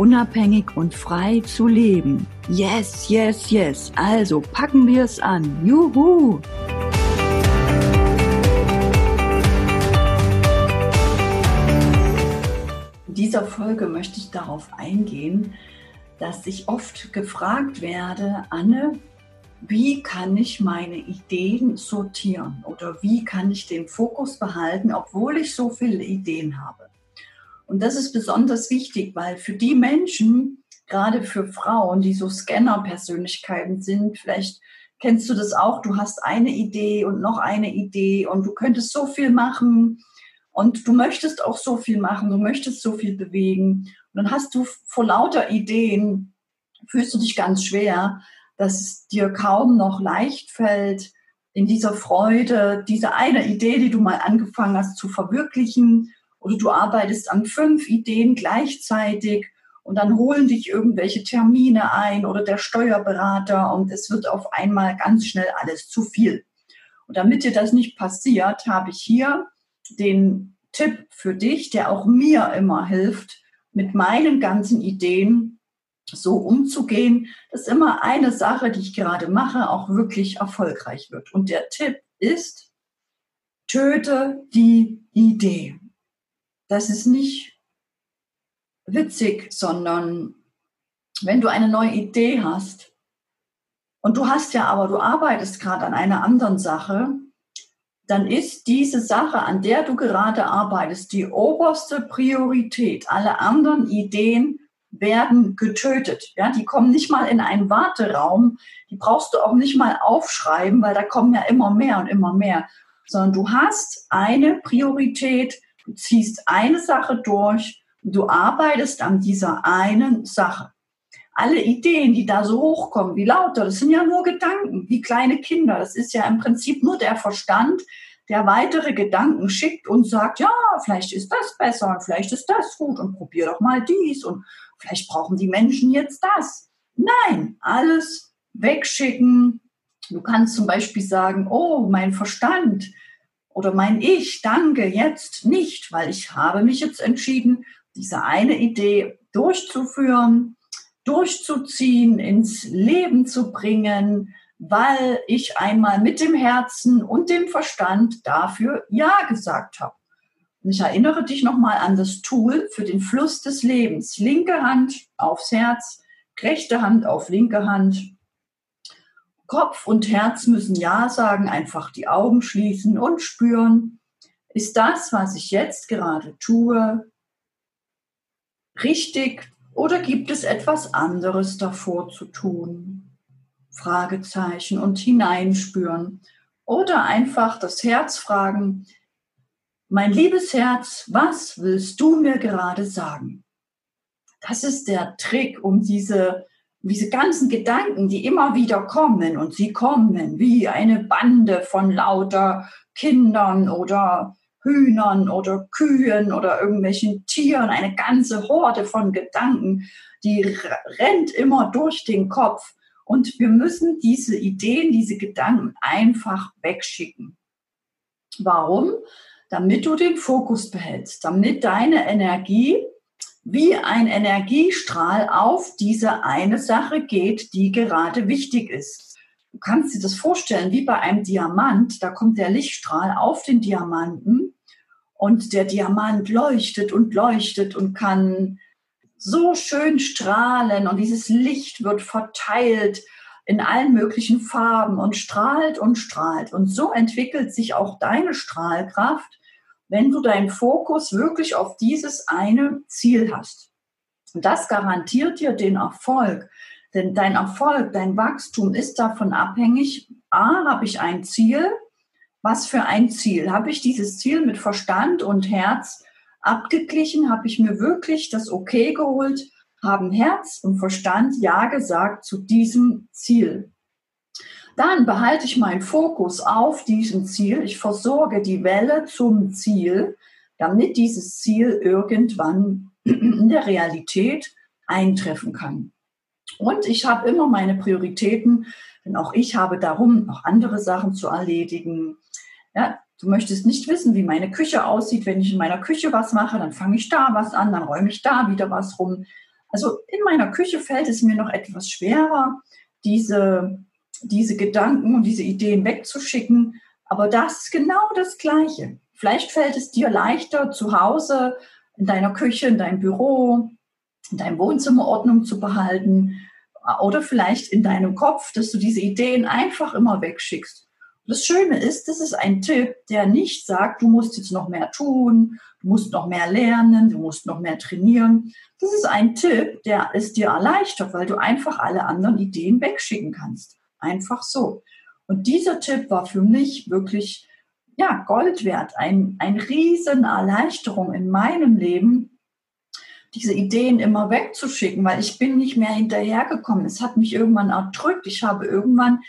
unabhängig und frei zu leben. Yes, yes, yes. Also packen wir es an. Juhu! In dieser Folge möchte ich darauf eingehen, dass ich oft gefragt werde, Anne, wie kann ich meine Ideen sortieren oder wie kann ich den Fokus behalten, obwohl ich so viele Ideen habe. Und das ist besonders wichtig, weil für die Menschen, gerade für Frauen, die so Scanner-Persönlichkeiten sind, vielleicht kennst du das auch, du hast eine Idee und noch eine Idee und du könntest so viel machen und du möchtest auch so viel machen, du möchtest so viel bewegen. Und dann hast du vor lauter Ideen, fühlst du dich ganz schwer, dass es dir kaum noch leicht fällt, in dieser Freude, diese eine Idee, die du mal angefangen hast zu verwirklichen oder du arbeitest an fünf Ideen gleichzeitig und dann holen dich irgendwelche Termine ein oder der Steuerberater und es wird auf einmal ganz schnell alles zu viel. Und damit dir das nicht passiert, habe ich hier den Tipp für dich, der auch mir immer hilft, mit meinen ganzen Ideen so umzugehen, dass immer eine Sache, die ich gerade mache, auch wirklich erfolgreich wird. Und der Tipp ist, töte die Idee das ist nicht witzig, sondern wenn du eine neue Idee hast und du hast ja aber, du arbeitest gerade an einer anderen Sache, dann ist diese Sache, an der du gerade arbeitest, die oberste Priorität. Alle anderen Ideen werden getötet. Ja, die kommen nicht mal in einen Warteraum. Die brauchst du auch nicht mal aufschreiben, weil da kommen ja immer mehr und immer mehr. Sondern du hast eine Priorität, Du ziehst eine Sache durch und du arbeitest an dieser einen Sache. Alle Ideen, die da so hochkommen, wie lauter, das sind ja nur Gedanken, wie kleine Kinder. Das ist ja im Prinzip nur der Verstand, der weitere Gedanken schickt und sagt, ja, vielleicht ist das besser, vielleicht ist das gut und probier doch mal dies und vielleicht brauchen die Menschen jetzt das. Nein, alles wegschicken. Du kannst zum Beispiel sagen, oh, mein Verstand, oder mein Ich, danke, jetzt nicht, weil ich habe mich jetzt entschieden, diese eine Idee durchzuführen, durchzuziehen, ins Leben zu bringen, weil ich einmal mit dem Herzen und dem Verstand dafür Ja gesagt habe. Und ich erinnere dich nochmal an das Tool für den Fluss des Lebens. Linke Hand aufs Herz, rechte Hand auf linke Hand, Kopf und Herz müssen Ja sagen, einfach die Augen schließen und spüren, ist das, was ich jetzt gerade tue, richtig oder gibt es etwas anderes davor zu tun? Fragezeichen und hineinspüren oder einfach das Herz fragen, mein liebes Herz, was willst du mir gerade sagen? Das ist der Trick, um diese diese ganzen Gedanken, die immer wieder kommen und sie kommen wie eine Bande von lauter Kindern oder Hühnern oder Kühen oder irgendwelchen Tieren, eine ganze Horde von Gedanken, die rennt immer durch den Kopf. Und wir müssen diese Ideen, diese Gedanken einfach wegschicken. Warum? Damit du den Fokus behältst, damit deine Energie wie ein Energiestrahl auf diese eine Sache geht, die gerade wichtig ist. Du kannst dir das vorstellen wie bei einem Diamant. Da kommt der Lichtstrahl auf den Diamanten und der Diamant leuchtet und leuchtet und kann so schön strahlen und dieses Licht wird verteilt in allen möglichen Farben und strahlt und strahlt. Und so entwickelt sich auch deine Strahlkraft wenn du deinen Fokus wirklich auf dieses eine Ziel hast. Und das garantiert dir den Erfolg. Denn dein Erfolg, dein Wachstum ist davon abhängig, a, habe ich ein Ziel, was für ein Ziel? Habe ich dieses Ziel mit Verstand und Herz abgeglichen? Habe ich mir wirklich das Okay geholt? haben Herz und Verstand Ja gesagt zu diesem Ziel. Dann behalte ich meinen Fokus auf diesem Ziel. Ich versorge die Welle zum Ziel, damit dieses Ziel irgendwann in der Realität eintreffen kann. Und ich habe immer meine Prioritäten, denn auch ich habe darum noch andere Sachen zu erledigen. Ja, du möchtest nicht wissen, wie meine Küche aussieht. Wenn ich in meiner Küche was mache, dann fange ich da was an, dann räume ich da wieder was rum. Also in meiner Küche fällt es mir noch etwas schwerer, diese, diese Gedanken und diese Ideen wegzuschicken. Aber das ist genau das Gleiche. Vielleicht fällt es dir leichter, zu Hause, in deiner Küche, in deinem Büro, in deinem Wohnzimmer Ordnung zu behalten oder vielleicht in deinem Kopf, dass du diese Ideen einfach immer wegschickst. Das Schöne ist, das ist ein Tipp, der nicht sagt, du musst jetzt noch mehr tun, du musst noch mehr lernen, du musst noch mehr trainieren. Das ist ein Tipp, der es dir erleichtert, weil du einfach alle anderen Ideen wegschicken kannst. Einfach so. Und dieser Tipp war für mich wirklich, ja, Gold wert. Ein, ein riesen Erleichterung in meinem Leben, diese Ideen immer wegzuschicken, weil ich bin nicht mehr hinterhergekommen. Es hat mich irgendwann erdrückt. Ich habe irgendwann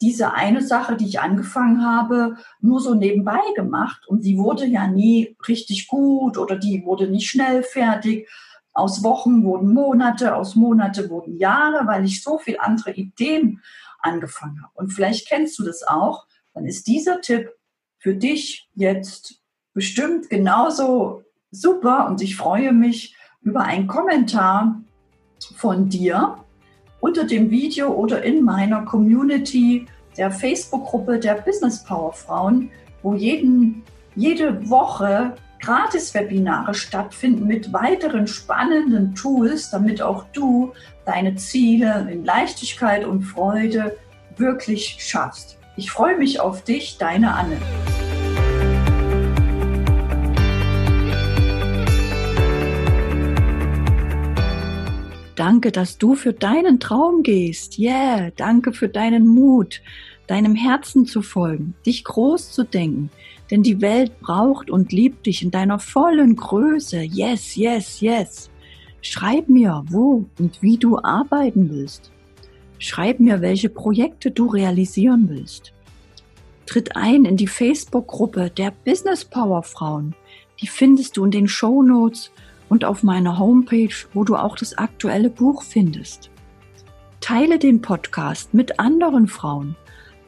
diese eine Sache, die ich angefangen habe, nur so nebenbei gemacht und sie wurde ja nie richtig gut oder die wurde nicht schnell fertig. Aus Wochen wurden Monate, aus Monate wurden Jahre, weil ich so viel andere Ideen angefangen habe. Und vielleicht kennst du das auch. Dann ist dieser Tipp für dich jetzt bestimmt genauso super und ich freue mich über einen Kommentar von dir unter dem Video oder in meiner Community der Facebook-Gruppe der Business Power Frauen, wo jeden, jede Woche Gratis-Webinare stattfinden mit weiteren spannenden Tools, damit auch du deine Ziele in Leichtigkeit und Freude wirklich schaffst. Ich freue mich auf dich, deine Anne. Danke, dass du für deinen Traum gehst. Yeah, danke für deinen Mut, deinem Herzen zu folgen, dich groß zu denken. Denn die Welt braucht und liebt dich in deiner vollen Größe. Yes, yes, yes. Schreib mir, wo und wie du arbeiten willst. Schreib mir, welche Projekte du realisieren willst. Tritt ein in die Facebook-Gruppe der Business Power Frauen. Die findest du in den Show Notes und auf meiner Homepage, wo du auch das aktuelle Buch findest. Teile den Podcast mit anderen Frauen.